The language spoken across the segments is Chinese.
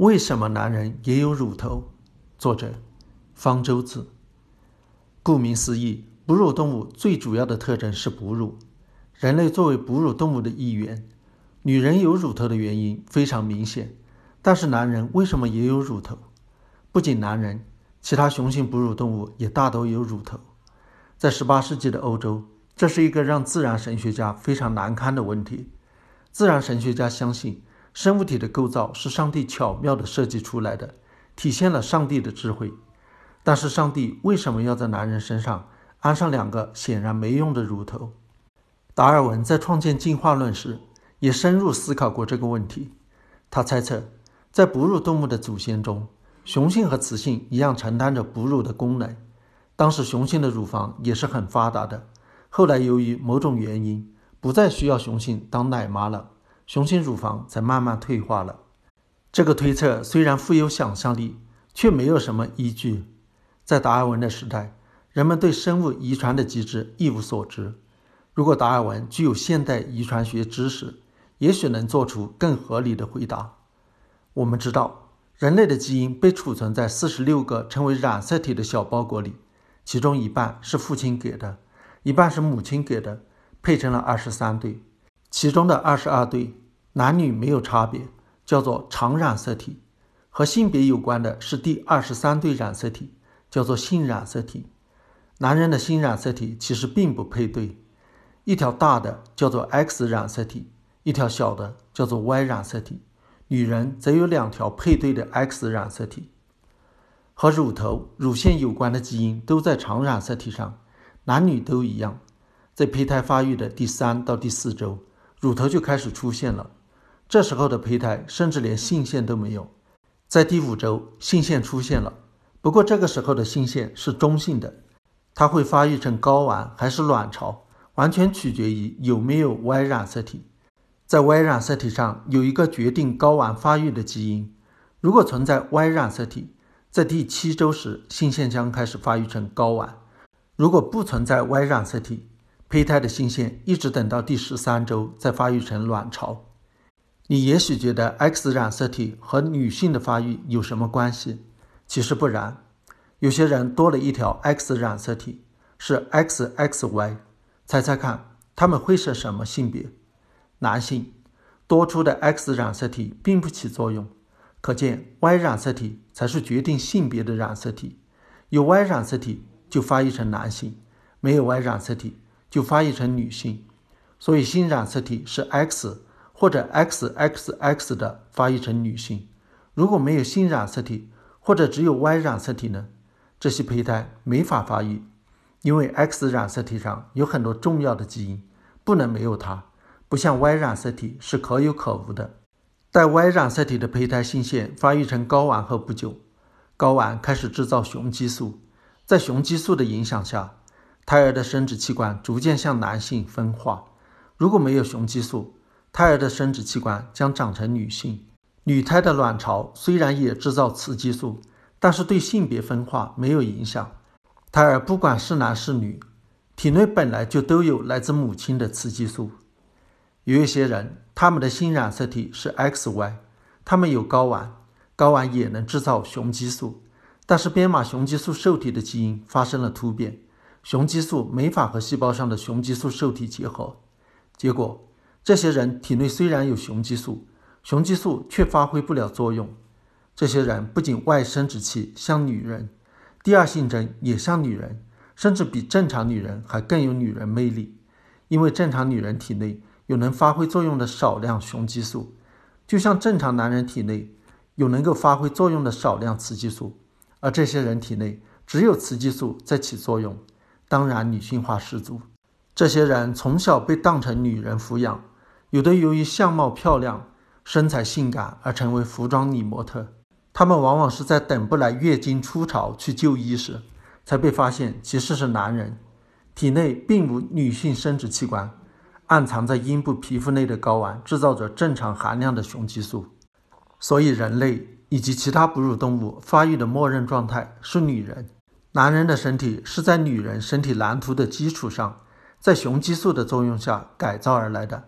为什么男人也有乳头？作者：方舟子。顾名思义，哺乳动物最主要的特征是哺乳。人类作为哺乳动物的一员，女人有乳头的原因非常明显。但是男人为什么也有乳头？不仅男人，其他雄性哺乳动物也大都有乳头。在18世纪的欧洲，这是一个让自然神学家非常难堪的问题。自然神学家相信。生物体的构造是上帝巧妙地设计出来的，体现了上帝的智慧。但是，上帝为什么要在男人身上安上两个显然没用的乳头？达尔文在创建进化论时也深入思考过这个问题。他猜测，在哺乳动物的祖先中，雄性和雌性一样承担着哺乳的功能。当时，雄性的乳房也是很发达的。后来，由于某种原因，不再需要雄性当奶妈了。雄性乳房才慢慢退化了。这个推测虽然富有想象力，却没有什么依据。在达尔文的时代，人们对生物遗传的机制一无所知。如果达尔文具有现代遗传学知识，也许能做出更合理的回答。我们知道，人类的基因被储存在四十六个称为染色体的小包裹里，其中一半是父亲给的，一半是母亲给的，配成了二十三对。其中的二十二对男女没有差别，叫做常染色体；和性别有关的是第二十三对染色体，叫做性染色体。男人的性染色体其实并不配对，一条大的叫做 X 染色体，一条小的叫做 Y 染色体。女人则有两条配对的 X 染色体。和乳头、乳腺有关的基因都在常染色体上，男女都一样，在胚胎发育的第三到第四周。乳头就开始出现了，这时候的胚胎甚至连性腺都没有。在第五周，性腺出现了，不过这个时候的性腺是中性的，它会发育成睾丸还是卵巢，完全取决于有没有 Y 染色体。在 Y 染色体上有一个决定睾丸发育的基因，如果存在 Y 染色体，在第七周时性腺将开始发育成睾丸；如果不存在 Y 染色体，胚胎的性腺一直等到第十三周再发育成卵巢。你也许觉得 X 染色体和女性的发育有什么关系？其实不然。有些人多了一条 X 染色体，是 XXY。猜猜看，他们会是什么性别？男性。多出的 X 染色体并不起作用，可见 Y 染色体才是决定性别的染色体。有 Y 染色体就发育成男性，没有 Y 染色体。就发育成女性，所以性染色体是 X 或者 XXX 的发育成女性。如果没有性染色体，或者只有 Y 染色体呢？这些胚胎没法发育，因为 X 染色体上有很多重要的基因，不能没有它。不像 Y 染色体是可有可无的。带 Y 染色体的胚胎性腺发育成睾丸后不久，睾丸开始制造雄激素，在雄激素的影响下。胎儿的生殖器官逐渐向男性分化。如果没有雄激素，胎儿的生殖器官将长成女性。女胎的卵巢虽然也制造雌激素，但是对性别分化没有影响。胎儿不管是男是女，体内本来就都有来自母亲的雌激素。有一些人，他们的性染色体是 XY，他们有睾丸，睾丸也能制造雄激素，但是编码雄激素受体的基因发生了突变。雄激素没法和细胞上的雄激素受体结合，结果这些人体内虽然有雄激素，雄激素却发挥不了作用。这些人不仅外生殖器像女人，第二性征也像女人，甚至比正常女人还更有女人魅力。因为正常女人体内有能发挥作用的少量雄激素，就像正常男人体内有能够发挥作用的少量雌激素，而这些人体内只有雌激素在起作用。当然，女性化十足。这些人从小被当成女人抚养，有的由于相貌漂亮、身材性感而成为服装女模特。他们往往是在等不来月经初潮去就医时，才被发现其实是男人，体内并无女性生殖器官，暗藏在阴部皮肤内的睾丸制造着正常含量的雄激素。所以，人类以及其他哺乳动物发育的默认状态是女人。男人的身体是在女人身体蓝图的基础上，在雄激素的作用下改造而来的。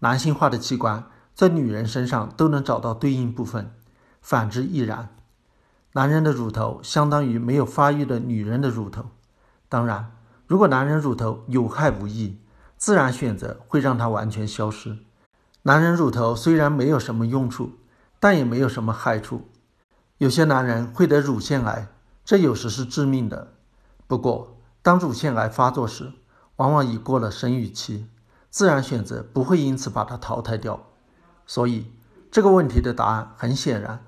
男性化的器官在女人身上都能找到对应部分，反之亦然。男人的乳头相当于没有发育的女人的乳头。当然，如果男人乳头有害无益，自然选择会让它完全消失。男人乳头虽然没有什么用处，但也没有什么害处。有些男人会得乳腺癌，这有时是致命的。不过，当乳腺癌发作时，往往已过了生育期，自然选择不会因此把它淘汰掉。所以，这个问题的答案很显然。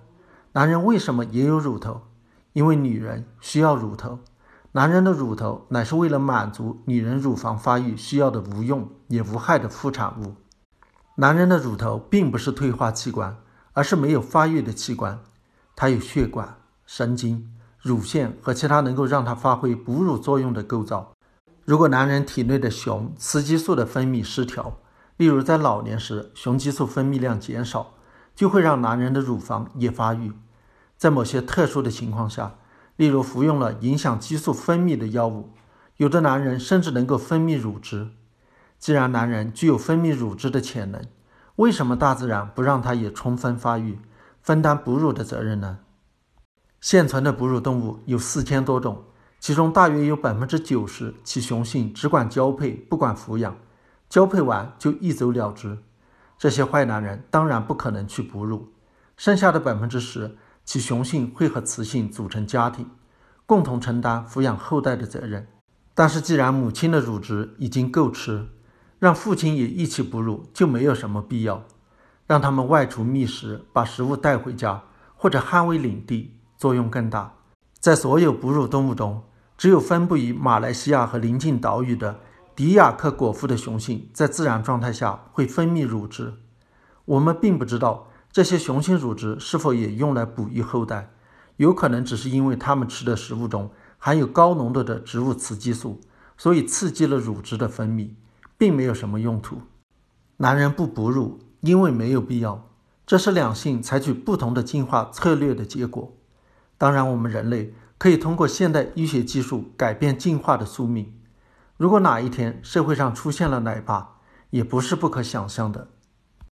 男人为什么也有乳头？因为女人需要乳头。男人的乳头乃是为了满足女人乳房发育需要的无用也无害的副产物。男人的乳头并不是退化器官，而是没有发育的器官。它有血管、神经、乳腺和其他能够让它发挥哺乳作用的构造。如果男人体内的雄雌激素的分泌失调，例如在老年时雄激素分泌量减少，就会让男人的乳房也发育。在某些特殊的情况下，例如服用了影响激素分泌的药物，有的男人甚至能够分泌乳汁。既然男人具有分泌乳汁的潜能，为什么大自然不让他也充分发育，分担哺乳的责任呢？现存的哺乳动物有四千多种，其中大约有百分之九十其雄性只管交配，不管抚养，交配完就一走了之。这些坏男人当然不可能去哺乳，剩下的百分之十。其雄性会和雌性组成家庭，共同承担抚养后代的责任。但是，既然母亲的乳汁已经够吃，让父亲也一起哺乳就没有什么必要。让他们外出觅食，把食物带回家，或者捍卫领地，作用更大。在所有哺乳动物中，只有分布于马来西亚和邻近岛屿的迪亚克果腹的雄性，在自然状态下会分泌乳汁。我们并不知道。这些雄性乳汁是否也用来哺育后代？有可能只是因为它们吃的食物中含有高浓度的植物雌激素，所以刺激了乳汁的分泌，并没有什么用途。男人不哺乳，因为没有必要，这是两性采取不同的进化策略的结果。当然，我们人类可以通过现代医学技术改变进化的宿命。如果哪一天社会上出现了奶爸，也不是不可想象的。